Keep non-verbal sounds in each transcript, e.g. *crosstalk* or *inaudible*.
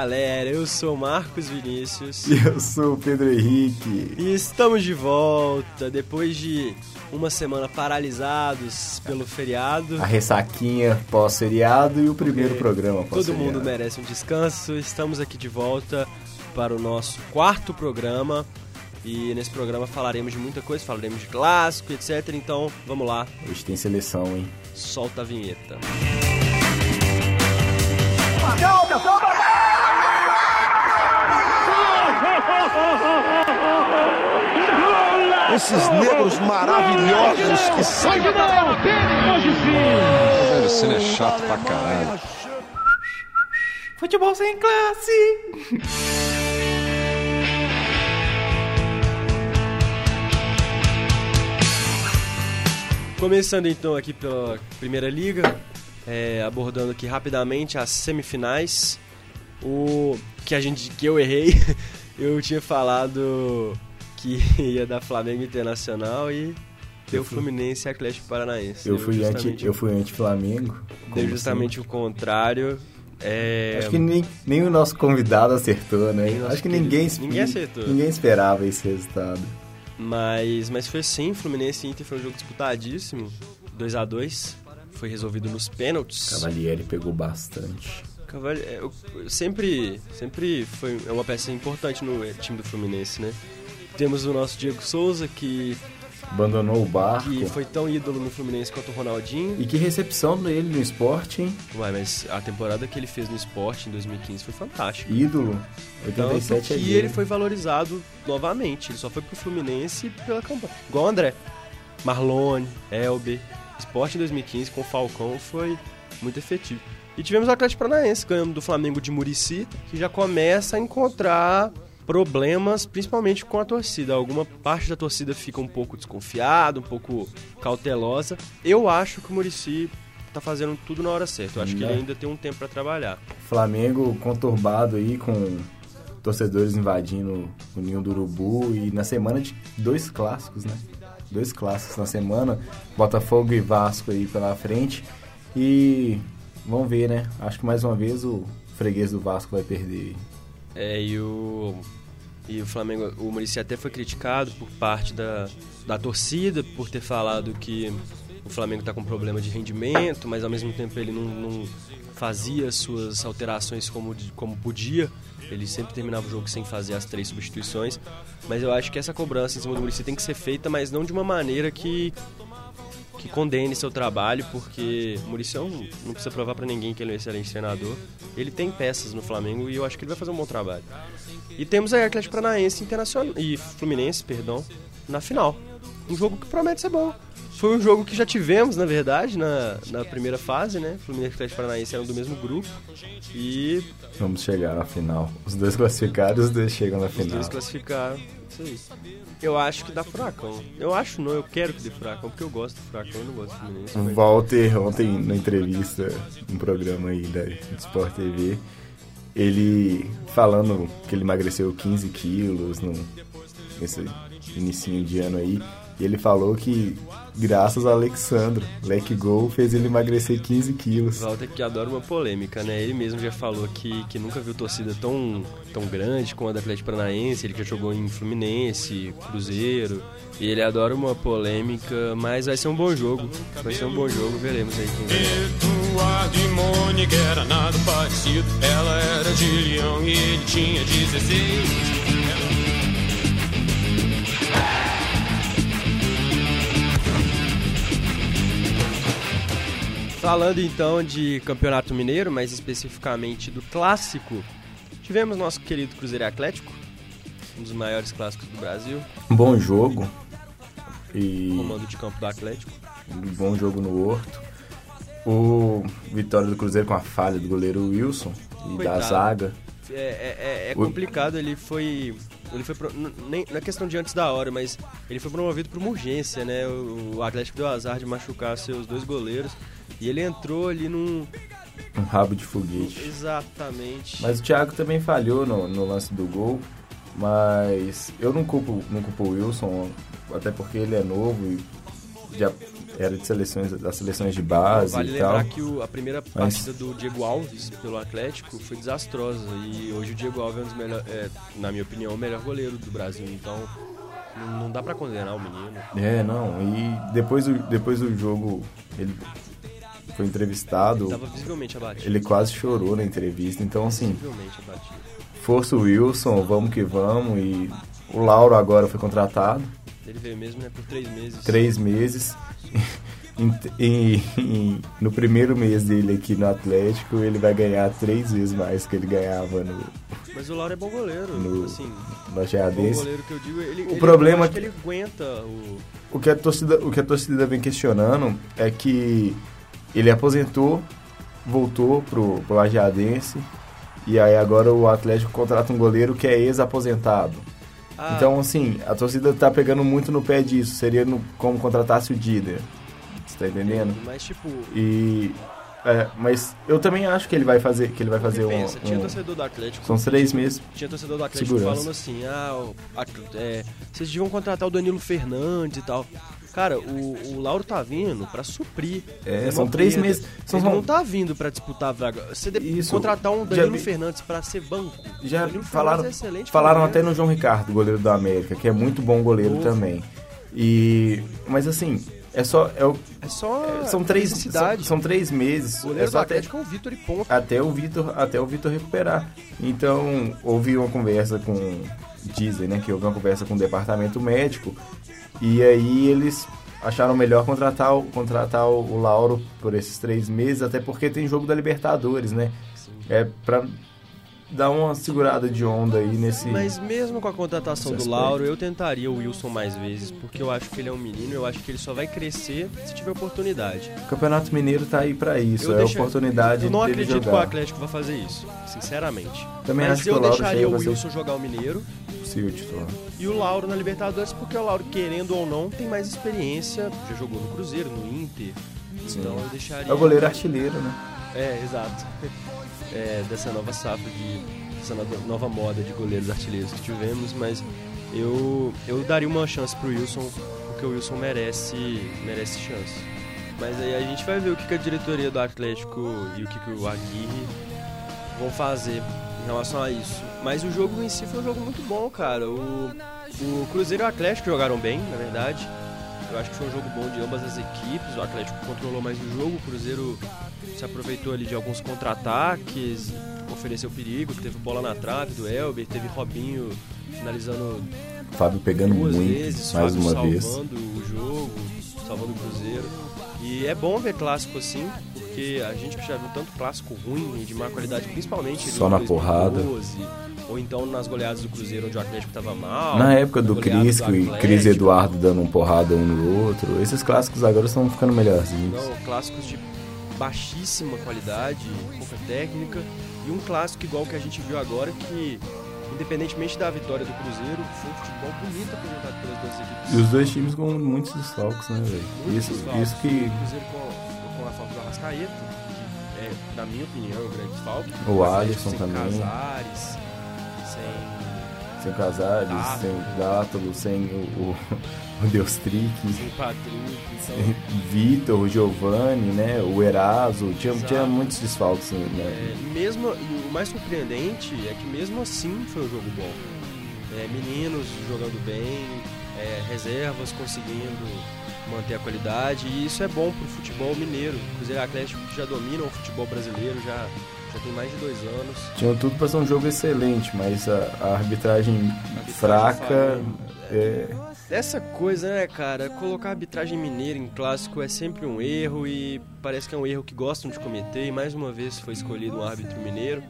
galera, eu sou Marcos Vinícius. E eu sou o Pedro Henrique. E estamos de volta depois de uma semana paralisados pelo feriado. A ressaquinha pós-feriado e o primeiro é, programa pós-feriado. Todo mundo merece um descanso. Estamos aqui de volta para o nosso quarto programa. E nesse programa falaremos de muita coisa, falaremos de clássico, etc. Então, vamos lá. Hoje tem seleção, hein? Solta a vinheta. Esses negros maravilhosos que são. Hoje não, hoje sim. Velho, cena é chato pra caralho. Futebol sem classe. Começando então aqui pela Primeira Liga, é, abordando aqui rapidamente as semifinais. O que a gente que eu errei, *laughs* eu tinha falado que *laughs* ia dar Flamengo Internacional e deu Fluminense e Atlético Paranaense. Eu fui anti, eu fui anti Flamengo. Deu justamente sempre. o contrário. É... Acho que nem, nem o nosso convidado acertou, né? Acho que ninguém, ninguém acertou. Ninguém esperava esse resultado. Mas, mas foi sim, Fluminense e Inter foi um jogo disputadíssimo. 2 a 2 Foi resolvido nos pênaltis. Cavalieri pegou bastante. É, sempre, sempre foi uma peça importante no time do Fluminense, né? Temos o nosso Diego Souza, que abandonou o barco. Que foi tão ídolo no Fluminense quanto o Ronaldinho. E que recepção dele no esporte, hein? Ué, mas a temporada que ele fez no esporte em 2015 foi fantástica. Ídolo. 87 Tanto é que ele foi valorizado novamente. Ele só foi pro Fluminense pela campanha. Igual o André. Marlone, Elber. Esporte em 2015 com o Falcão foi muito efetivo. E tivemos o Atlético Paranaense ganhando do Flamengo de Murici, que já começa a encontrar problemas, principalmente com a torcida. Alguma parte da torcida fica um pouco desconfiada, um pouco cautelosa. Eu acho que o Murici tá fazendo tudo na hora certa. Eu acho que ele ainda tem um tempo para trabalhar. Flamengo conturbado aí com torcedores invadindo o ninho do urubu e na semana de dois clássicos, né? Dois clássicos na semana, Botafogo e Vasco aí pela frente. E vamos ver, né? Acho que mais uma vez o freguês do Vasco vai perder. É, e o e o Flamengo, o Muricy até foi criticado por parte da, da torcida por ter falado que o Flamengo está com problema de rendimento, mas ao mesmo tempo ele não, não fazia suas alterações como, como podia. Ele sempre terminava o jogo sem fazer as três substituições. Mas eu acho que essa cobrança em cima do Muricy tem que ser feita, mas não de uma maneira que que condene seu trabalho, porque o Muricy não precisa provar para ninguém que ele é um excelente treinador. Ele tem peças no Flamengo e eu acho que ele vai fazer um bom trabalho. E temos aí Atlético Paranaense Internacional e Fluminense, perdão, na final. Um jogo que promete ser bom. Foi um jogo que já tivemos, na verdade, na, na primeira fase, né? Fluminense e Atlético Paranaense eram do mesmo grupo. E. Vamos chegar na final. Os dois classificaram, os dois chegam na final. Os dois classificaram. Isso aí. Eu acho que dá furacão. Eu acho não, eu quero que dê furacão, porque eu gosto do furacão, eu não gosto do Fluminense. O Walter, ontem na entrevista, um programa aí da Sport TV, ele falando que ele emagreceu 15 quilos no, nesse início de ano aí, e ele falou que graças ao Alexandro, Leque Gol fez ele emagrecer 15 quilos. Walter que adora uma polêmica, né? Ele mesmo já falou que, que nunca viu torcida tão, tão grande como a do Atlético Paranaense, ele já jogou em Fluminense, Cruzeiro, e ele adora uma polêmica, mas vai ser um bom jogo. Vai ser um bom jogo, veremos aí quem Eduardo e Mônica era nada parecido, ela era de leão e ele tinha 16. Falando então de Campeonato Mineiro, mais especificamente do clássico, tivemos nosso querido Cruzeiro Atlético, um dos maiores clássicos do Brasil. Um bom jogo. E... Comando de campo do Atlético. Um bom jogo no Horto. O Vitória do Cruzeiro com a falha do goleiro Wilson e Coitado. da zaga. É, é, é, é complicado, ele foi. Ele foi pro, nem na questão de antes da hora, mas ele foi promovido por uma urgência, né? O, o Atlético deu azar de machucar seus dois goleiros. E ele entrou ali num. Um rabo de foguete. Exatamente. Mas o Thiago também falhou no, no lance do gol. Mas eu não culpo, não culpo o Wilson, até porque ele é novo e já era de seleções, das seleções de base Vale e tal. lembrar que o- a primeira Mas- partida do Diego Alves pelo Atlético foi desastrosa. E hoje o Diego Alves é um dos melhores, é, na minha opinião, o melhor goleiro do Brasil. Então não, dá pra condenar o menino. É, não. E depois do, depois do jogo, ele foi entrevistado. Ele tava visivelmente abatido. Ele quase chorou na entrevista. Então, assim, força o Wilson, vamos que vamos. E o Lauro agora foi contratado. Ele veio mesmo né, por três meses. Três meses. *laughs* Em- em- em- no primeiro mês dele aqui no Atlético, ele vai ganhar três vezes mais que ele ganhava no, Mas o Lauro é bom goleiro. No- Assim, no goleiro que eu digo. Ele, O ele- problema é que ele aguenta o. O que, a torcida, o que a torcida vem questionando é que ele aposentou, voltou pro, pro Lajeadense, e aí agora o Atlético contrata um goleiro que é ex-aposentado. Ah, Então, assim, a torcida tá pegando muito no pé disso. Seria no- como contratasse o Dider. Você tá entendendo? Mas tipo. E. é, mas eu também acho que ele vai fazer, que ele vai fazer um. tinha torcedor do Atlético. são três meses. Tinha torcedor do Atlético Segurança. falando assim, ah, é, vocês deviam contratar o Danilo Fernandes e tal. Cara, o, o Lauro tá vindo pra suprir. É, são três meses. São, Ele não tá vindo pra disputar a vaga. Você Isso. contratar um Já Danilo vi- Fernandes pra ser banco. Já falaram, é excelente falaram até no João Ricardo, goleiro do América, que é muito bom goleiro Novo. também. E mas assim, é só é o- É só. é- são três são, são três meses, O é goleiro só até, Atlético é o Vitor e ponto. até o Vitor até o Vitor recuperar. Então, houve uma conversa com dizem, né, que houve uma conversa com o departamento médico e aí eles acharam melhor contratar o, contratar o, Lauro por esses três meses, até porque tem jogo da Libertadores, né? É pra dar uma segurada de onda aí nesse Mas mesmo com a contratação do. Lauro, eu tentaria o Wilson mais vezes, porque eu acho que ele é um menino, eu acho que ele só vai crescer se tiver oportunidade. O Campeonato Mineiro tá aí pra isso, Eu é a deixa- oportunidade Eu não dele acredito que o jogar. Atlético vai fazer isso, sinceramente. Também Mas acho que eu o Lauro deixaria o Wilson jogar o Mineiro possível titular. e o Lauro na Libertadores, porque o Lauro, querendo ou não, tem mais experiência, já jogou no Cruzeiro, no Inter. Então eu deixaria. É o goleiro artilheiro, né? É, exato. É, dessa nova safra de. dessa nova- moda de goleiros artilheiros que tivemos, mas eu, eu daria uma chance pro Wilson, porque o Wilson merece, merece chance. Mas aí a gente vai ver o que, que a diretoria do Atlético e o que, que o Aguirre vão fazer em relação a isso. Mas o jogo em si foi um jogo muito bom, cara. O, o Cruzeiro e o Atlético jogaram bem, na verdade. Eu acho que foi um jogo bom de ambas as equipes. O Atlético controlou mais o jogo, o Cruzeiro se aproveitou ali de alguns contra-ataques, ofereceu perigo, teve bola na trave do Elber, teve Robinho finalizando Fábio pegando duas muito, vezes, mais Fábio uma vez. salvando o jogo, salvando o Cruzeiro. E é bom ver clássico assim, porque a gente já viu tanto clássico ruim de má qualidade, principalmente Só na 2012, ou então nas goleadas do Cruzeiro onde o Atlético estava mal. Na época do na goleada Crisco e. Cris Eduardo dando um porrada um no outro, esses clássicos agora estão ficando melhorzinhos. Não, clássicos de baixíssima qualidade, pouca técnica. E um clássico igual que a gente viu agora, que independentemente da vitória do Cruzeiro, foi um futebol bonito apresentado pelas duas equipes. E os dois times com muitos desfalques, né, velho? Isso, isso que O Cruzeiro com, com a falta do Arrascaeta, que é, na minha opinião, um grande desfalque. O Atlético Alisson também. Casares, sem, sem Casares, Dátolo. sem Dátolo, sem o, o, *laughs* o Deus Trick, sem Patrick. Então, Vitor, o Giovanni, né? O Eraso, tinha, Exato. tinha muitos desfalques, né? É, mesmo, e o mais surpreendente é que mesmo assim foi um jogo bom. É, meninos jogando bem, é, reservas conseguindo manter a qualidade, e isso é bom pro futebol mineiro. O Cruzeiro Atlético já dominam o futebol brasileiro, já, já tem mais de dois anos. Tinha tudo pra ser um jogo excelente, mas a, a arbitragem arbitragem fraca. falhando. É, Essa coisa, né, cara? Colocar arbitragem mineira em clássico é sempre um erro e parece que é um erro que gostam de cometer. E mais uma vez foi escolhido um árbitro mineiro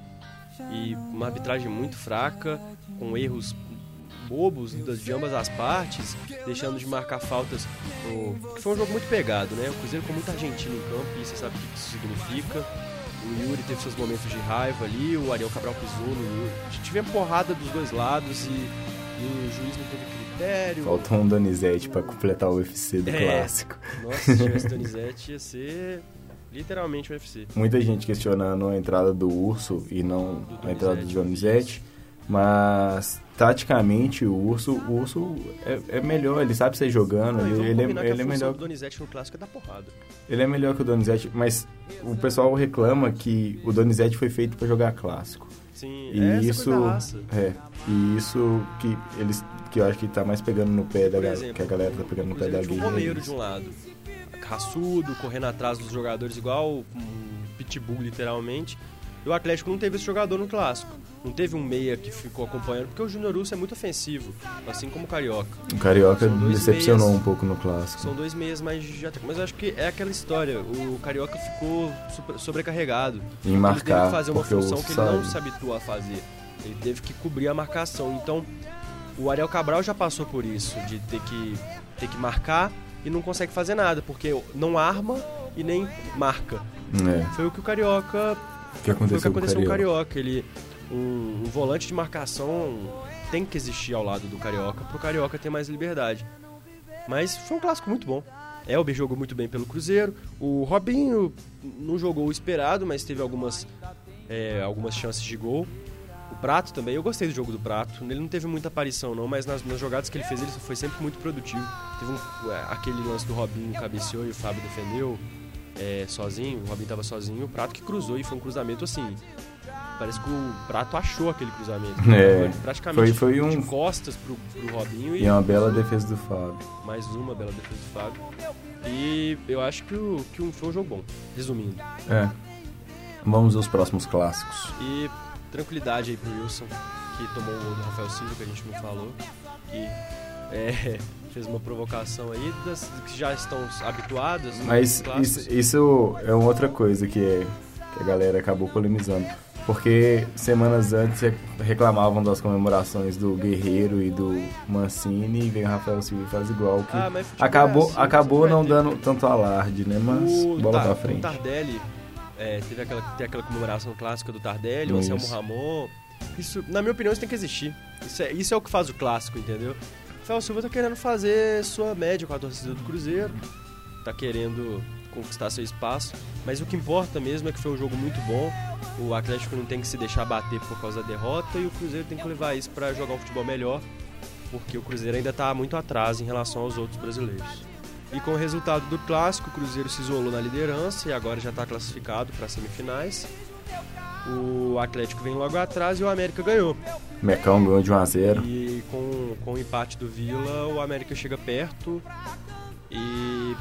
e uma arbitragem muito fraca, com erros bobos das- de ambas as partes, deixando de marcar faltas. Foi um jogo muito pegado, né? O Cruzeiro com muito argentino em campo e você sabe o que isso significa. O Yuri teve seus momentos de raiva ali, o Ariel Cabral pisou no Yuri. Tivemos porrada dos dois lados e, e o juiz não teve critério. faltou um Donizete pra completar o UFC do É. clássico. Nossa, se tivesse *laughs* Donizete ia ser literalmente o UFC. Muita gente questionando a entrada do Urso e não Do a entrada do Donizete. Mas taticamente o Urso, o Urso é, é melhor, ele sabe sair jogando, Não, ele, ele, é, ele é melhor. do Donizete no clássico é dar porrada. Ele é melhor que o Donizete, mas o pessoal reclama que o Donizete foi feito pra jogar clássico. Sim, E é isso da é, e isso que eles que eu acho que tá mais pegando no pé da exemplo, que a galera tá pegando no pé da Cruzeiro tinha liga. o Romero de um lado, raçudo, correndo atrás dos jogadores igual um pitbull, literalmente. E o Atlético não teve esse jogador no clássico. Não teve um meia que ficou acompanhando, porque o Júnior Urso é muito ofensivo, assim como o Carioca. O Carioca decepcionou meias. um pouco no clássico. São dois meses mais de ataque. Mas eu acho que é aquela história. O Carioca ficou sobrecarregado. Em ele teve marcar, que fazer uma função que ele não sabe. se habitua a fazer. Ele teve que cobrir a marcação. Então, o Ariel Cabral já passou por isso, de ter que, ter que marcar e não consegue fazer nada, porque não arma e nem marca. É, Foi o que o Carioca. o que Foi o aconteceu, que aconteceu com o. Carioca. Ele, um, um volante de marcação tem que existir ao lado do Carioca, pro Carioca ter mais liberdade. Mas foi um clássico muito bom. Elber jogou muito bem pelo Cruzeiro. O Robinho não jogou o esperado, mas teve algumas, é, algumas chances de gol. O Prato também, eu gostei do jogo do Prato. Ele não teve muita aparição não, mas nas, nas jogadas que ele fez ele foi sempre muito produtivo. Teve um, é, aquele lance do Robinho cabeceou e o Fábio defendeu é, sozinho. O Robinho tava sozinho. O Prato que cruzou e foi um cruzamento assim. Parece que o Prato achou aquele cruzamento. É, Foi praticamente foi- foi um- de costas pro, pro Robinho E é uma bela defesa do Fábio. mais uma bela defesa do Fábio. E eu acho que, o, que foi um jogo bom, resumindo. É. Vamos aos próximos clássicos. E tranquilidade aí pro Wilson, que tomou o gol do Rafael Silva, que a gente não falou. Que é, *laughs* fez uma provocação aí das que já estão habituadas nos Mas isso, isso é uma outra coisa que, é, que a galera acabou polemizando. Porque semanas antes re- reclamavam das comemorações do Guerreiro e do Mancini e vem o Rafael Silva e faz igual. Que Ah, mas futebol acabou é assim, acabou sempre não vai ter. dando tanto alarde, né? Mas o, bola Tar- pra o frente. Tardelli, é, teve aquela, tem aquela comemoração clássica do Tardelli, o. Anselmo Ramon. Isso, na minha opinião, isso tem que existir. Isso é, isso é o que faz o clássico, entendeu? O Rafael Silva tá querendo fazer sua média com a torcida do Cruzeiro, tá querendo conquistar seu espaço, mas o que importa mesmo é que foi um jogo muito bom. O Atlético não tem que se deixar bater por causa da derrota e o Cruzeiro tem que levar isso pra jogar um futebol melhor, porque o Cruzeiro ainda tá muito atrás em relação aos outros brasileiros. E com o resultado do clássico, o Cruzeiro se isolou na liderança e agora já está classificado para semifinais. O Atlético vem logo atrás e o América ganhou. Mecão ganhou de 1 a 0 E com, com o empate do Vila, o América chega perto e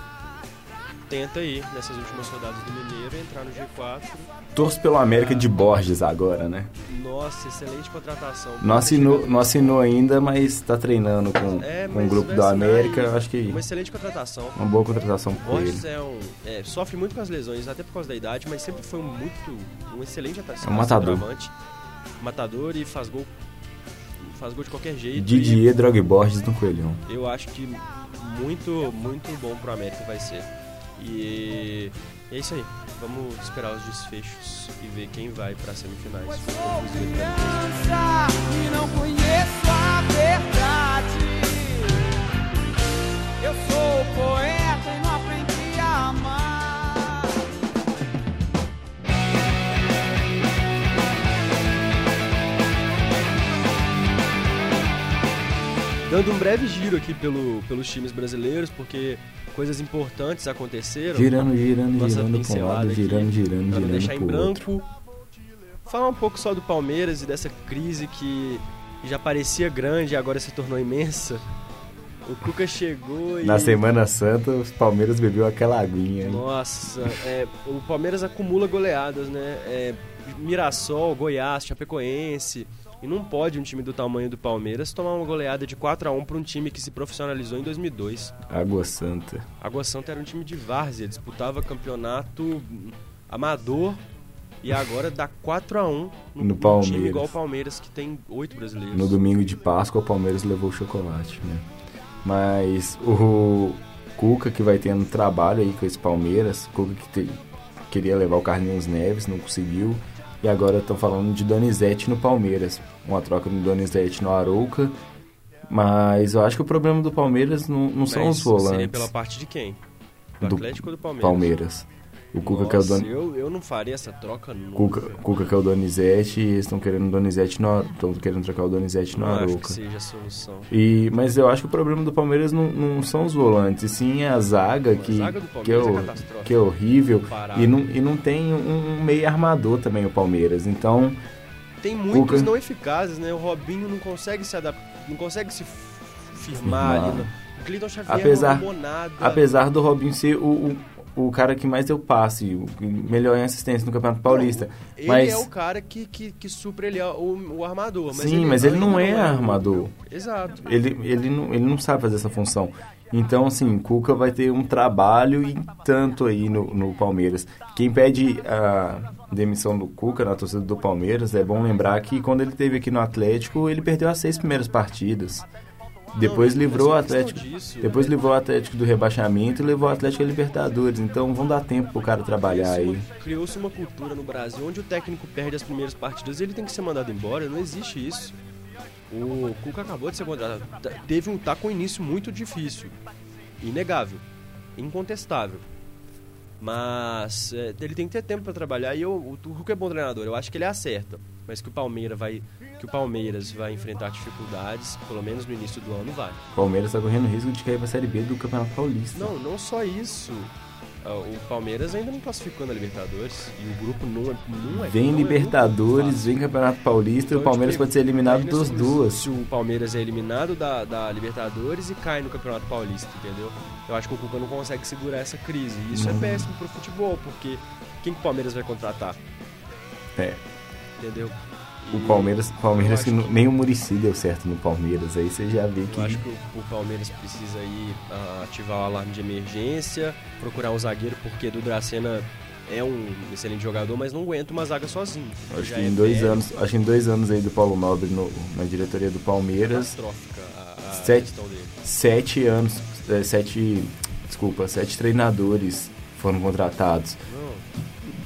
tenta aí, nessas últimas rodadas do Mineiro, entrar no G4. Torço pelo América de Borges agora, né? Nossa, excelente contratação. Não assinou, não assinou ainda, mas tá treinando com, É, com o grupo do América. e- acho que Uma excelente contratação. uma boa contratação ele. Borges é um, é, sofre muito com as lesões, até por causa da idade, mas sempre foi um muito um excelente atacante. É um matador. Matador e faz gol faz gol de qualquer jeito. Didier Drog Borges no Coelhão. E eu acho que muito muito bom pro América vai ser. E é isso aí. Vamos esperar os desfechos e ver quem vai para semifinais. criança e não conheço a verdade. Eu sou poeta Dando um breve giro aqui pelo, pelos times brasileiros, porque coisas importantes aconteceram. Girando, girando, Nossa girando pra um lado, aqui, girando, girando, Pra não deixar girando em pro outro. branco. Falar um pouco só do Palmeiras e dessa crise que já parecia grande e agora se tornou imensa. O Cuca chegou e. Na Semana Santa, os Palmeiras bebeu aquela aguinha. hein? Nossa, é, o Palmeiras acumula goleadas, né? É, Mirassol, Goiás, Chapecoense. E não pode um time do tamanho do Palmeiras tomar uma goleada de 4 a 1 para um time que se profissionalizou em 2002. Água Santa. Água Santa era um time de várzea, disputava campeonato amador e agora dá 4 a 1 no, No Palmeiras. time igual o Palmeiras, que tem oito brasileiros. No domingo de Páscoa, o Palmeiras levou o chocolate, né? Mas o Cuca, que vai tendo trabalho aí com esse Palmeiras, Cuca que te- queria levar o Carlinhos Neves, não conseguiu. E agora estão falando de Donizete no Palmeiras. Uma troca do Donizete no Arouca. Mas eu acho que o problema do Palmeiras não, não são os volantes. Seria pela parte de quem? Do, Do Atlético ou do Palmeiras? Palmeiras. O Cuca que é o Nossa, Don... eu, eu não faria essa troca nunca. Cuca, Cuca que é o Donizete e eles estão querendo o Donizete no estão querendo trocar o Donizete no Arouca. seja a solução. E, mas eu acho que o problema do Palmeiras não, não são os volantes, sim a zaga, A que, zaga do que, é, é que é horrível. Parado. E não, e não tem um, um meio armador também o Palmeiras. Então, Tem muitos não eficazes, né? O Robinho não consegue se adaptar, não consegue se firmar ali. No... O Cleiton Xavier Apesar- não nada. apesar do Robinho ser o, o, o cara que mais deu passe, o melhor em assistência no Campeonato Paulista. Ele mas é o cara que, que, que supre ele, o, o armador. Mas Sim, mas ele não ainda é armador. Exato. ele, ele, não, ele não sabe fazer essa função. Então, assim, Cuca vai ter um trabalho e tanto aí no, no Palmeiras. Quem pede a demissão do Cuca na torcida do Palmeiras, é bom lembrar que quando ele esteve aqui no Atlético, ele perdeu as seis primeiras partidas. Depois Não, livrou o é Atlético. disso, depois né? livrou o Atlético do rebaixamento e levou o Atlético a Libertadores. Então vão dar tempo pro cara trabalhar aí. Criou-se uma cultura no Brasil onde o técnico perde as primeiras partidas ele tem que ser mandado embora. Não existe isso. O Cuca acabou de ser contratado. Teve um, tá com um início muito difícil. Inegável. Incontestável. Mas é, ele tem que ter tempo para trabalhar e eu, o Cuca é bom treinador. Eu acho que ele acerta. Mas que o Palmeiras vai, que o Palmeiras vai enfrentar dificuldades, pelo menos no início do ano, vai. O Palmeiras está correndo risco de cair pra Série B do Campeonato Paulista. Não, não só isso. Ah, O Palmeiras ainda não classificou na Libertadores e o grupo não é. Não é Vem não é Libertadores, fácil. vem Campeonato Paulista e o Então, Palmeiras pode ser eliminado nesse- duas. Se o Palmeiras é eliminado da, da Libertadores e cai no Campeonato Paulista, entendeu? Eu acho que o Cuca não consegue segurar essa crise. E isso Não. é péssimo pro futebol, porque quem que o Palmeiras vai contratar? É, Entendeu? O Palmeiras, Palmeiras eu que, não- nem o Murici deu certo no Palmeiras. Aí você já vê que Eu acho que o, o Palmeiras precisa aí ah, ativar o alarme de emergência, procurar um zagueiro, porque do Dracena é um excelente jogador, mas não aguenta uma zaga sozinho. acho que é em dois velho, anos, acho que em dois anos aí do Paulo Nobre no- na diretoria do Palmeiras, catastrófica a, a Sete- sete anos, é, sete, desculpa, sete treinadores foram contratados. Não,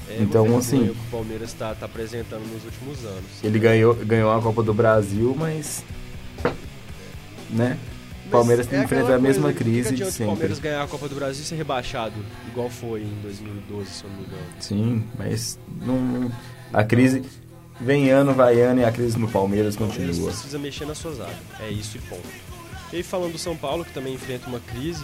é Então, assim- o que o Palmeiras está tá apresentando nos últimos anos. Ele ganhou, ganhou a Copa do Brasil, mas, né? O Palmeiras Mas é enfrenta a mesma coisa, crise de sempre. o Palmeiras ganhar a Copa do Brasil e ser rebaixado, igual foi em 2012, se eu não me engano. Sim, mas não, a crise vem ano, vai ano e a crise no Palmeiras Palmeiras continua. precisa mexer na sua zaga. É isso e ponto. E aí falando do São Paulo, que também enfrenta uma crise,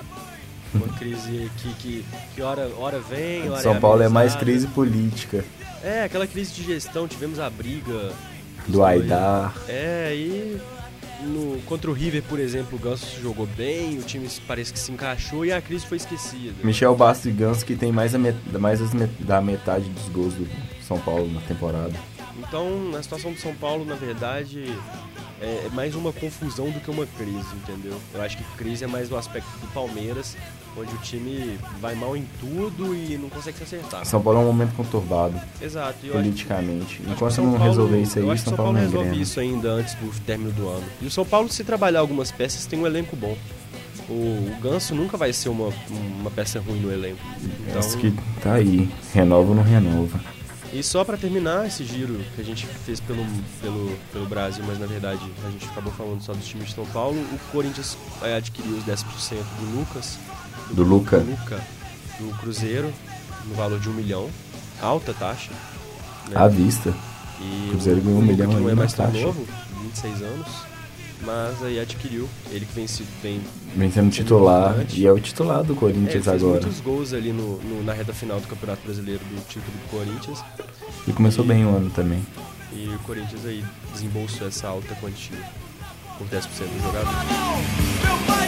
uma crise que, que, que hora, hora vem, hora São Paulo é mais crise política É, aquela crise de gestão, tivemos a briga. do Aidar. É, e no, contra o River, por exemplo, o Ganso jogou bem, o time parece que se encaixou e a crise foi esquecida. Michel Bastos e Ganso que tem mais, a met- mais met- da metade dos gols do São Paulo na temporada. Então, na situação do São Paulo, na verdade, é é mais uma confusão do que uma crise, entendeu? Eu acho que crise é mais do aspecto do Palmeiras, onde o time vai mal em tudo e não consegue se acertar. São Paulo é um momento conturbado Exato. e politicamente. que o Enquanto São não Paulo- resolver isso aí, eu o acho São o Paulo não resolve isso ainda antes do término do ano. E o São Paulo, se trabalhar algumas peças, tem um elenco bom. O, o Ganso nunca vai ser uma, uma peça ruim no elenco. Então, Acho que tá aí. Renova ou não renova. E só pra terminar esse giro que a gente fez pelo, pelo, pelo Brasil, mas na verdade a gente acabou falando só dos times de São Paulo, o Corinthians é, adquiriu os 10% do Lucas, Do Luca. do Luca, do Cruzeiro, no valor de um milhão, alta taxa. né? À vista. E Cruzeiro o, ganhou o um Luca, milhão que não é mais tão taxa. novo, 26 anos, mas aí adquiriu, ele que vem, se- vem Vem sendo titular. E é o titular do é, ele Corinthians fez agora. muitos gols ali no, no- na reta final do Campeonato Brasileiro do título do Corinthians. E começou E- bem o ano também. E o Corinthians aí desembolsou essa alta quantia por 10% do jogador. Meu pai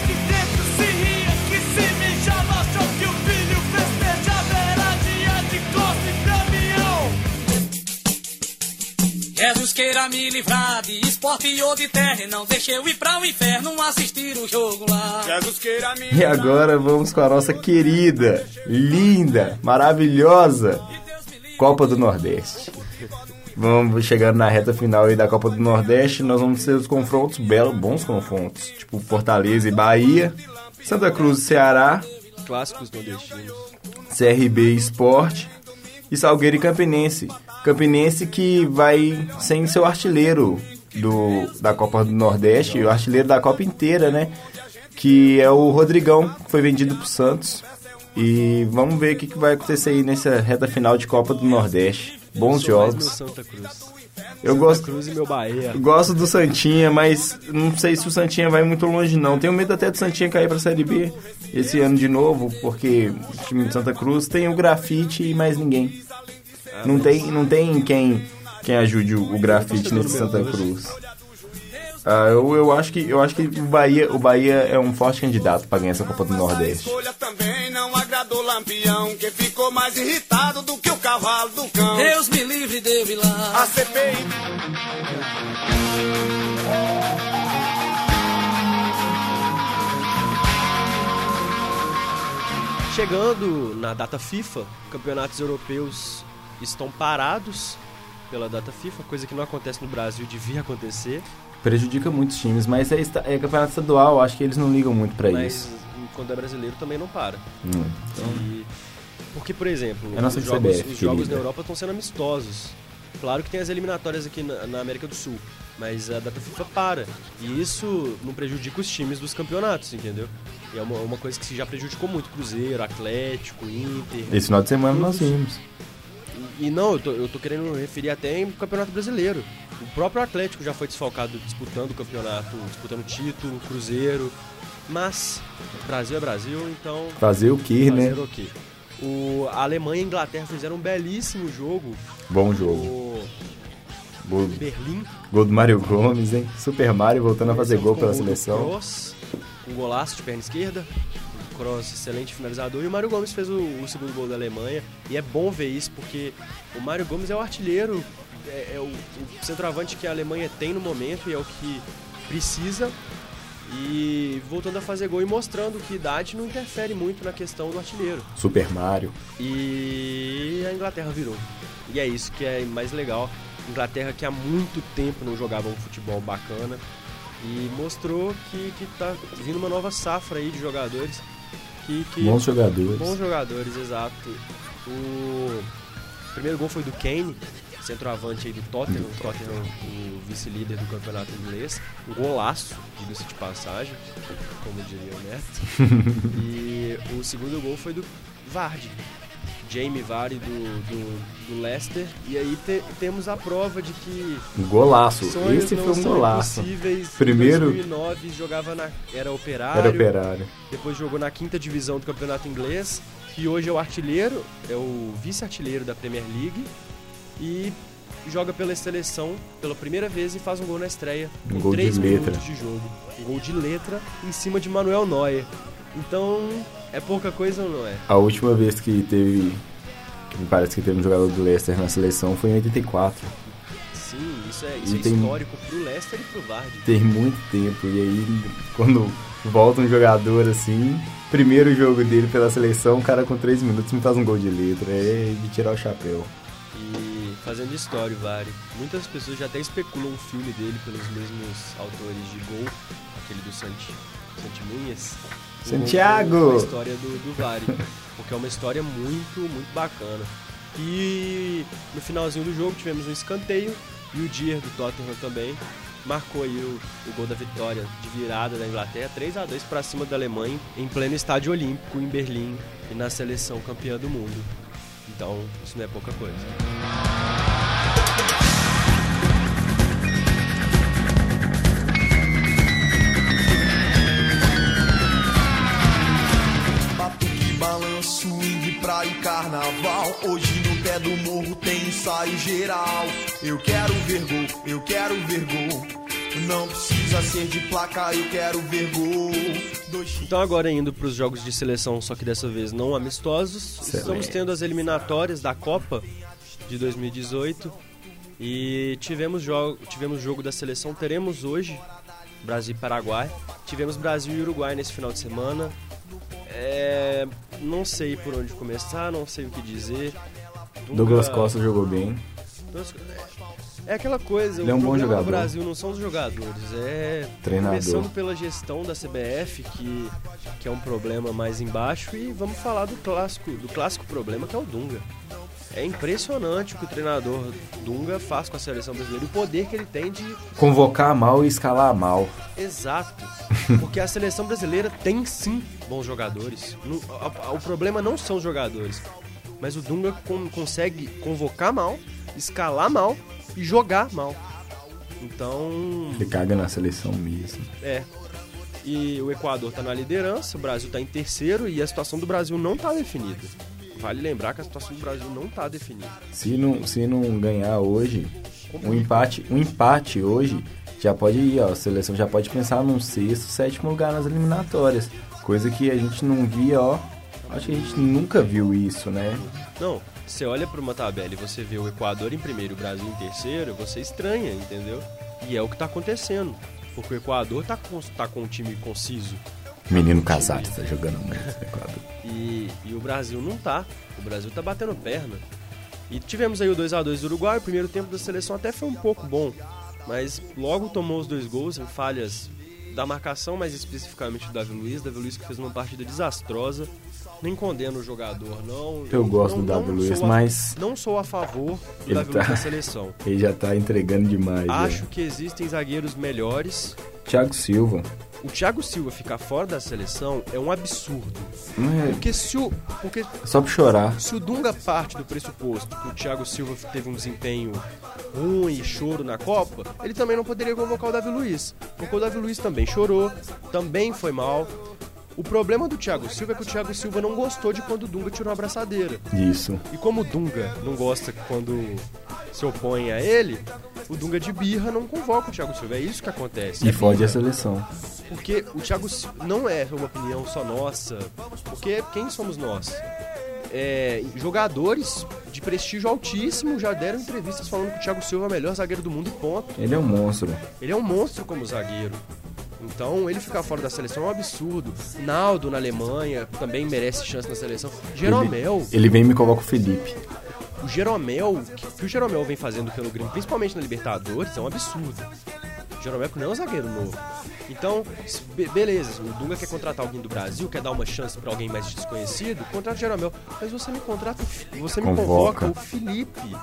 Jesus queira me livrar de esporte ou de terra, e não deixe eu ir pra o inferno assistir o jogo lá. Jesus queira me E agora vamos com a nossa querida, linda, maravilhosa Copa do Nordeste. Vamos chegando na reta final aí da Copa do Nordeste, nós vamos ter os confrontos belos, bons confrontos, tipo Fortaleza e Bahia, Santa Cruz e Ceará, Clássicos nordestinos. CRB e Sport e Salgueiro e Campinense. Campinense que vai sem seu artilheiro do, da Copa do Nordeste, o artilheiro da Copa inteira, né? Que é o Rodrigão, que foi vendido pro Santos. E vamos ver o que, que vai acontecer aí nessa reta final de Copa do Nordeste. Bons jogos. Eu Santa gosto, Cruz e meu Bahia. gosto do Santinha, mas não sei se o Santinha vai muito longe não. Tenho medo até do Santinha cair pra Série B esse ano de novo, porque o time de Santa Cruz tem o grafite e mais ninguém. Não tem, não tem quem, quem ajude o, o grafite nesse Santa Cruz. Ah, eu, eu acho que eu acho que o Bahia, o Bahia é um forte candidato para ganhar essa Copa do Nordeste. escolha também não agradou Lampião, que ficou mais irritado do que o cavalo do cão. Deus me livre de. A CPI Chegando na data FIFA, campeonatos europeus estão parados pela data FIFA, coisa que não acontece no Brasil, devia acontecer. Prejudica muitos times, mas é, é campeonato estadual, acho que eles não ligam muito pra mas isso. quando é brasileiro também não para. Hum. E- porque, por exemplo, É os jogos, CBF, os jogos na Europa estão sendo amistosos. Claro que tem as eliminatórias aqui na, na América do Sul, mas a data FIFA para. E isso não prejudica os times dos campeonatos, entendeu? E é uma, uma coisa que já prejudicou muito. Cruzeiro, Atlético, Inter. Esse final de semana nós vimos. E, não, eu tô, eu tô querendo referir até em Campeonato Brasileiro. O próprio Atlético já foi desfalcado disputando o campeonato, disputando título, Cruzeiro. Mas Brasil é Brasil, então Fazer o que, né? fazer o quê? O, a Alemanha e a Inglaterra fizeram um belíssimo jogo. Bom jogo. O Gol, Berlim. gol do Mário Gomes, hein? Super Mario voltando a fazer gol pela seleção. Um golaço de perna esquerda. O Kroos, excelente finalizador. E o Mário Gomes fez o, o segundo gol da Alemanha. E é bom ver isso, porque o Mário Gomes é o artilheiro, é, é o, o centroavante que a Alemanha tem no momento e é o que precisa. E voltando a fazer gol e mostrando que idade não interfere muito na questão do artilheiro. Super Mario. E a Inglaterra virou. E é isso que é mais legal. Inglaterra que há muito tempo não jogava um futebol bacana e mostrou que, que tá vindo uma nova safra aí de jogadores. Que, que Bons jogadores. bons jogadores, exato. O primeiro gol foi do Kane, centroavante aí do Tottenham, o Tottenham, o vice-líder do campeonato inglês. Um golaço, diga-se de passagem, como diria o Neto. *laughs* e o segundo gol foi do Vardy, Jamie Vardy do, do, do Leicester. E aí te- temos a prova de que Um golaço. Esse foi um golaço. Primeiro- Em 2009 jogava na era operário, Era operário. depois jogou na quinta divisão do campeonato inglês, que hoje é o artilheiro, é o vice-artilheiro da Premier League e joga pela seleção pela primeira vez e faz um gol na estreia Um gol de 3 letra. minutos de jogo. Um gol de letra em cima de Manuel Neuer. Então, é pouca coisa ou não é? A última vez que teve. Que me parece que teve um jogador do Leicester na seleção foi em 84. Sim, isso é, isso é tem- histórico pro Leicester e pro Vardy. Tem muito tempo. E aí, quando volta um jogador assim, primeiro jogo dele pela seleção, o cara com 3 minutos me faz um gol de letra. É de tirar o chapéu. E fazendo história, o Vardy. Muitas pessoas já até especulam o filme dele pelos mesmos autores de Gol, aquele do Santi, Gol Santiago! A história do, do Vardy, porque é uma história muito, muito bacana. E no finalzinho do jogo tivemos um escanteio e o Dier do Tottenham também marcou aí o, o gol da vitória de virada da Inglaterra, 3 a 2 para cima da Alemanha, em pleno estádio olímpico em Berlim e na seleção campeã do mundo. Então, isso não é pouca coisa. Carnaval. Hoje no pé do morro tem ensaio geral. Eu quero ver gol, eu quero ver gol. Não precisa ser de placa, eu quero ver gol. Dois Então agora indo para os jogos de seleção, só que dessa vez não amistosos, Excelente. estamos tendo as eliminatórias da Copa de 2018 e tivemos jogo, tivemos jogo da seleção, teremos hoje Brasil e Paraguai, tivemos Brasil e Uruguai nesse final de semana. É, não sei por onde começar, não sei o que dizer. Douglas Costa jogou bem. Douglas- É aquela coisa, Ele é o um bom problema jogador. do Brasil não são os jogadores, é Treinador. começando pela gestão da CBF, que, que é um problema mais embaixo, e vamos falar do clássico, do clássico problema que é o Dunga. É impressionante o que o treinador Dunga faz com a seleção brasileira, o poder que ele tem de Convocar mal e escalar mal. exato. Porque a seleção brasileira tem sim bons jogadores. Não- a- a- o problema não são os jogadores. Mas o Dunga con- consegue convocar mal, escalar mal e jogar mal. Então, Ele caga na seleção mesmo. é. E o Equador tá na liderança, o Brasil tá em terceiro e a situação do Brasil não tá definida. Vale lembrar que a situação do Brasil não tá definida. Se não, se não ganhar hoje, um empate, um empate hoje já pode ir, ó, a seleção já pode pensar num sexto, sétimo lugar nas eliminatórias. Coisa que a gente não via, ó. Acho que a gente nunca viu isso, né? Não, você olha para uma tabela e você vê o Equador em primeiro e o Brasil em terceiro, você estranha, entendeu? E é o que tá acontecendo. Porque o Equador tá com, tá com um time conciso. Menino Casares tá jogando muito no Equador. E, e o Brasil não tá. O Brasil tá batendo perna. E tivemos aí o 2 a 2 do Uruguai. O primeiro tempo da seleção até foi um pouco bom. Mas logo tomou os dois gols em falhas da marcação, mais especificamente do Davi Luiz. Davi Luiz que fez uma partida desastrosa. Nem condeno o jogador, não. Eu gosto não, do Davi Luiz, a- mas Não sou a favor do Davi tá- Luiz na seleção. *laughs* ele já tá entregando demais. Acho né? que existem zagueiros melhores. Thiago Silva. O Thiago Silva ficar fora da seleção é um absurdo. Não é Porque se o. Porque só pra chorar. Se o Dunga parte do pressuposto que o Thiago Silva teve um desempenho ruim e choro na Copa, ele também não poderia convocar o Davi Luiz. Porque o Davi Luiz também chorou, também foi mal. O problema do Thiago Silva é que o Thiago Silva não gostou de quando o Dunga tirou a abraçadeira. Isso. E como o Dunga não gosta quando se opõe a ele, o Dunga de birra não convoca o Thiago Silva. É isso que acontece. E É fode a seleção. Porque o Thiago Silva não é uma opinião só nossa. Porque quem somos nós? É, jogadores de prestígio altíssimo já deram entrevistas falando que o Thiago Silva é o melhor zagueiro do mundo e ponto. Ele é um monstro. Ele é um monstro como zagueiro. Então, ele ficar fora da seleção é um absurdo. Naldo na Alemanha também merece chance na seleção. Jeromel, Ele vem e me convoca o Felipe. o Jeromel, que, que o Jeromel vem fazendo pelo Grêmio, principalmente na Libertadores, é um absurdo. O Jeromel não é um zagueiro novo. Então, be- beleza, o Dunga quer contratar alguém do Brasil, quer dar uma chance pra alguém mais desconhecido, contrata o Jeromel. Mas você me contrata, você me Convoca. convoca o Felipe.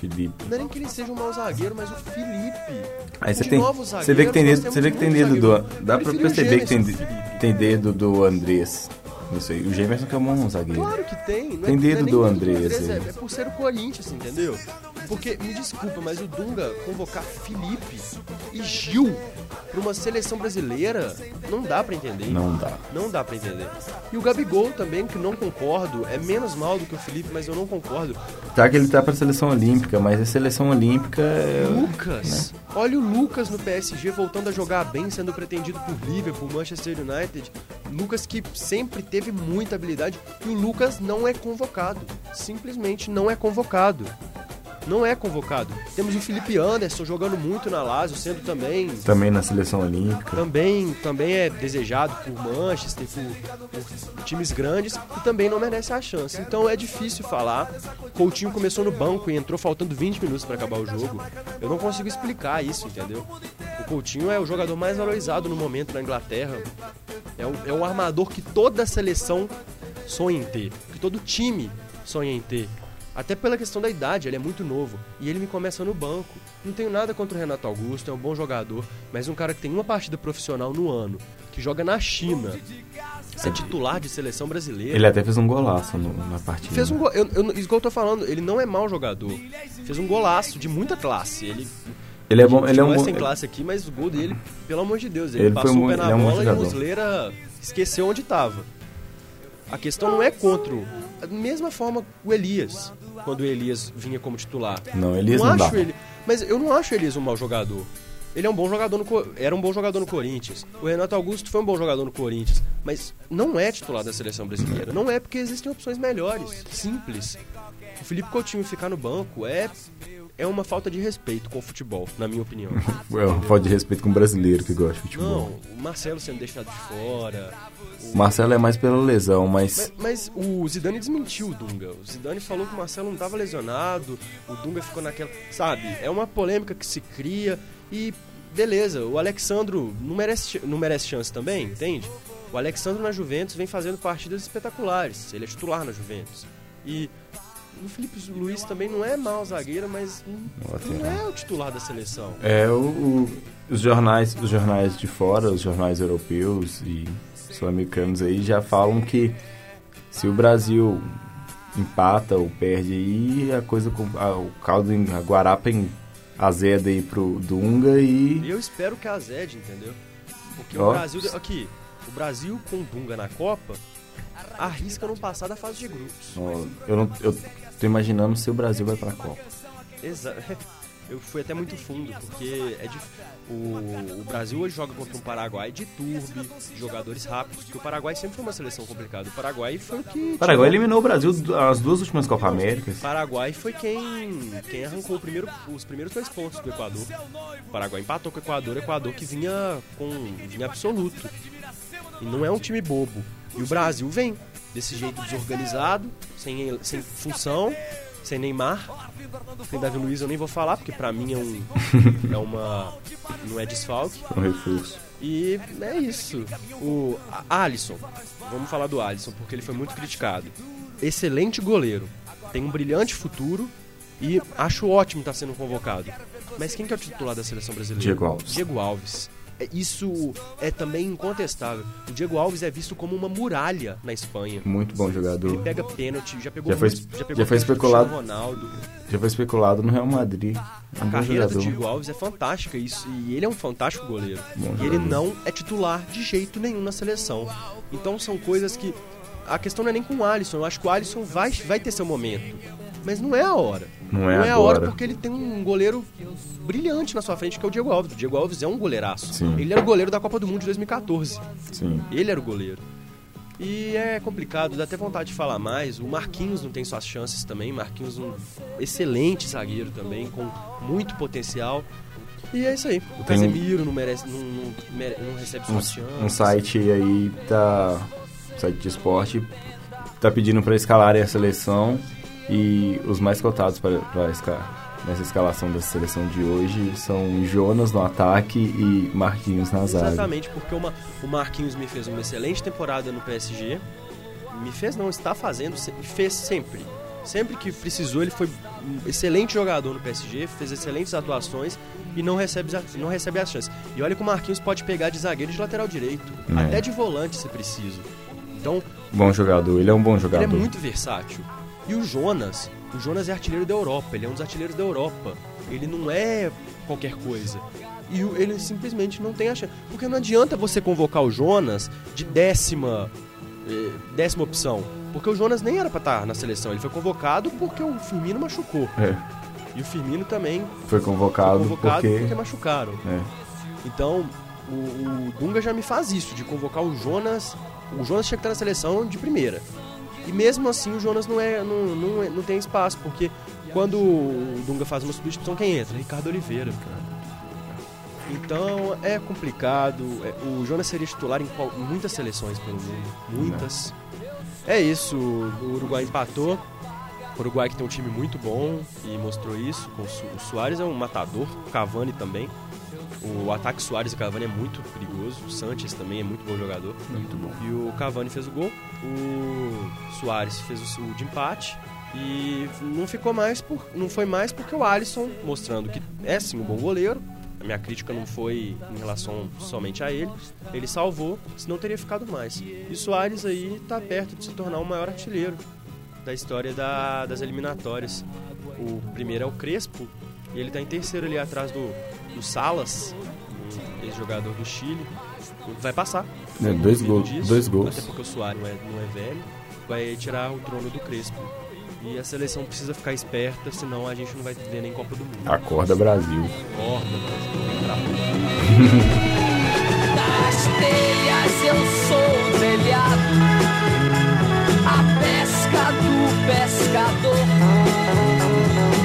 Felipe. Não é nem que ele seja um mau zagueiro, mas o Felipe. Aí você tem, você vê que tem dedo, você vê que tem temos dedo do, dá pra perceber que tem, tem dedo do Andrés. Isso aí. O Gemerson que é um zagueiro. Claro que tem. Não Tem é, dedo não é do Andrés é, aí. é por ser o Corinthians, entendeu? Porque, me desculpa, mas o Dunga convocar Felipe e Gil pra uma seleção brasileira, não dá pra entender. Não dá. Não dá pra entender. E o Gabigol também, que não concordo, é menos mal do que o Felipe, mas eu não concordo. Tá que ele tá pra seleção olímpica, mas a seleção olímpica é. Lucas! Olha o Lucas no PSG voltando a jogar bem, sendo pretendido por Liverpool, Manchester United. Lucas que sempre teve muita habilidade e o Lucas não é convocado. Simplesmente não é convocado. Não é convocado. Temos o Felipe Anderson jogando muito na Lazio, sendo também Também na seleção olímpica. também, também é desejado por Manchester, por, por times grandes e também não merece a chance. Então é difícil falar. Coutinho começou no banco e entrou faltando 20 minutos para acabar o jogo. Eu não consigo explicar isso, entendeu? O Coutinho é o jogador mais valorizado no momento na Inglaterra. É o, é o armador que toda a seleção sonha em ter, que todo time sonha em ter. Até pela questão da idade, ele é muito novo. E ele me começa no banco. Não tenho nada contra o Renato Augusto, é um bom jogador, mas um cara que tem uma partida profissional no ano, que joga na China, ser titular de seleção brasileira. Ele até fez um golaço no- na partida. Fez um gol. Eu, eu, isso que eu tô falando, ele não é mau jogador. Fez um golaço de muita classe. Ele, Ele é bom, ele é um não bom. sem classe aqui, mas o gol dele, pelo amor de Deus, ele, Ele passou mu- o pé na ele é um bola e o. Muslera esqueceu onde tava. A questão não é contra o. Da mesma forma o Elias, quando o Elias vinha como titular. Não, Elias não acho dá. ele. Mas eu não acho o Elias um mau jogador. Ele é um bom jogador no era um bom jogador no Corinthians. O Renato Augusto foi um bom jogador no Corinthians, mas não é titular da seleção brasileira. Não é porque existem opções melhores, simples. O Felipe Coutinho ficar no banco é é uma falta de respeito com o futebol, na minha opinião. *laughs* É uma falta de respeito com o brasileiro que gosta de futebol. Não, o Marcelo sendo deixado de fora. O Marcelo é mais pela lesão, mas Mas, mas o Zidane desmentiu o Dunga. O Zidane falou que o Marcelo não estava lesionado, o Dunga ficou naquela. Sabe? É uma polêmica que se cria e. Beleza, o Alexandro não merece, não merece chance também, entende? O Alexandro na Juventus vem fazendo partidas espetaculares. Ele é titular na Juventus. E o Felipe Luiz também não é mau zagueiro, mas não, não é o titular da seleção. É, o, o- os jornais, os jornais de fora, os jornais europeus e sul-americanos aí já falam que se o Brasil empata ou perde aí, a coisa com a, o caldo em a guarapa em azeda aí pro Dunga E e eu espero que a Zed, entendeu? Porque Ó. o Brasil. Aqui, o Brasil com o Dunga na Copa arrisca não passar da fase de grupos. eu não eu tô imaginando se o Brasil vai pra Copa. Exa *laughs* Eu fui até muito fundo, porque é dif- o, o Brasil hoje joga contra um Paraguai de turbi, jogadores rápidos, porque o Paraguai sempre foi uma seleção complicada. O Paraguai foi o que. O Paraguai eliminou o Brasil as duas últimas Copa Américas. O Paraguai foi quem, quem arrancou primeiro- os primeiros dois pontos do Equador. O Paraguai empatou com o Equador, o Equador que vinha com vinha absoluto. E não é um time bobo. E o Brasil vem desse jeito desorganizado, sem, sem função, sem Neymar. Sem Davi Luiz eu nem vou falar, porque pra mim é um. *laughs* é uma. não é desfalque. Um reforço. E é isso. O Alisson. Vamos falar do Alisson, porque ele foi muito criticado. Excelente goleiro. Tem um brilhante futuro e acho ótimo estar sendo convocado. Mas quem que é o titular da seleção brasileira? Diego Alves. Diego Alves. É, Isso é também incontestável. O Diego Alves é visto como uma muralha na Espanha. Muito bom Ele jogador. pega pênalti, já pegou Já foi- muitos- já pegou já foi especulado. Ronaldo. Já foi especulado no Real Madrid. É A um carreira do. Diego Alves é fantástica isso, e ele é um fantástico goleiro. Bom e ele não é titular de jeito nenhum na seleção. Então são coisas que. A questão não é nem com o Alisson, eu acho que o Alisson vai, vai ter seu momento. Mas não é a hora. Não é a hora porque ele tem um goleiro brilhante na sua frente, que é o Diego Alves. O Diego Alves é um goleiraço. Sim. Ele era o goleiro da Copa do Mundo de 2014. Sim. Ele era o goleiro. E é complicado, dá até vontade de falar mais. O Marquinhos não tem suas chances também. Marquinhos um excelente zagueiro também, com muito potencial. E é isso aí. O Tem um- Casemiro não merece, não, não não recebe Um, suas chances. um site aí tá. um site de esporte tá pedindo pra escalarem a seleção e os mais cotados para para esca- nessa escalação da seleção de hoje são Jonas no ataque e Marquinhos na zaga. Exatamente, porque uma, o Marquinhos me fez uma excelente temporada no PSG. Me fez, não, está fazendo, fez sempre. Sempre que precisou, ele foi um excelente jogador no PSG, fez excelentes atuações e não recebe, não recebe as chances. E olha que o Marquinhos pode pegar de zagueiro de lateral direito, É. até de volante se preciso. Então, Bom jogador, ele é um bom ele jogador. é muito versátil. E o Jonas, o Jonas é artilheiro da Europa, ele é um dos artilheiros da Europa. Ele não é qualquer coisa. E ele simplesmente não tem a chance. Porque não adianta você convocar o Jonas de décima, eh, décima opção. Porque o Jonas nem era pra estar na seleção. Ele foi convocado porque o Firmino machucou. É, E o Firmino também foi foi convocado, convocado porque. porque machucaram. É. Então, o, o Dunga já me faz isso, de convocar o Jonas. O Jonas tinha que estar na seleção de primeira. E mesmo assim o Jonas não, é, não, não, é- não tem espaço, porque quando o Dunga faz uma substituição, quem entra? Ricardo Oliveira. Então é complicado. É, o Jonas seria titular em, qual- muitas seleções pelo mundo. Muitas. É isso, o Uruguai empatou. O Uruguai que tem um time muito bom e mostrou isso. Com o Soares é um matador, o Cavani também. O ataque Soares e Cavani é muito perigoso. O Sanches também é muito bom jogador. Muito bom. E o Cavani fez o gol. O Soares fez o, o de empate. E não ficou mais por, não foi mais porque o Alisson mostrando que é sim um bom goleiro. A minha crítica não foi em relação somente a ele. Ele salvou, senão teria ficado mais. E o Soares aí tá perto de se tornar o maior artilheiro da história da- das eliminatórias. O primeiro é o Crespo e ele tá em terceiro ali atrás do, do Salas, um ex-jogador do Chile. Vai passar. É, dois gols- disso, dois gols. Até porque o Soares não é, não é velho. Vai tirar o trono do Crespo. E a seleção precisa ficar esperta, senão a gente não vai ver nem Copa do Mundo. Acorda Brasil. Acorda, mas *laughs* Das telhas eu sou telhado, pescador.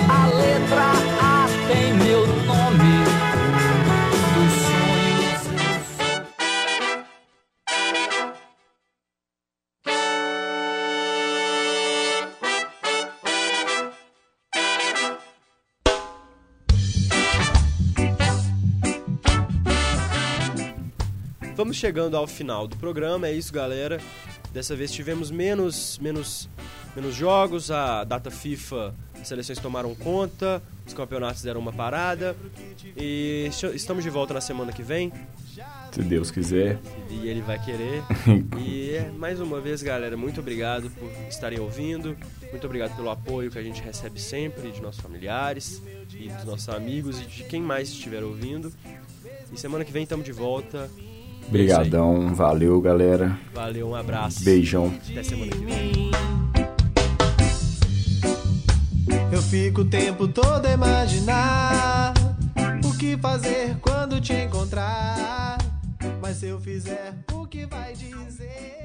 A letra A tem meu nome. Vamos chegando ao final do programa, é isso, galera. Dessa vez tivemos menos, menos, menos jogos, a data FIFA, as seleções tomaram conta, os campeonatos deram uma parada. E estamos de volta na semana que vem. Se Deus quiser. E ele vai querer. *laughs* e é, mais uma vez, galera, muito obrigado por estarem ouvindo. Muito obrigado pelo apoio que a gente recebe sempre de nossos familiares e dos nossos amigos e de quem mais estiver ouvindo. E semana que vem estamos de volta. Obrigadão, valeu galera. Valeu, um abraço. Beijão. Até semana que vem. Eu fico o tempo todo a imaginar o que fazer quando te encontrar. Mas se eu fizer o que vai dizer.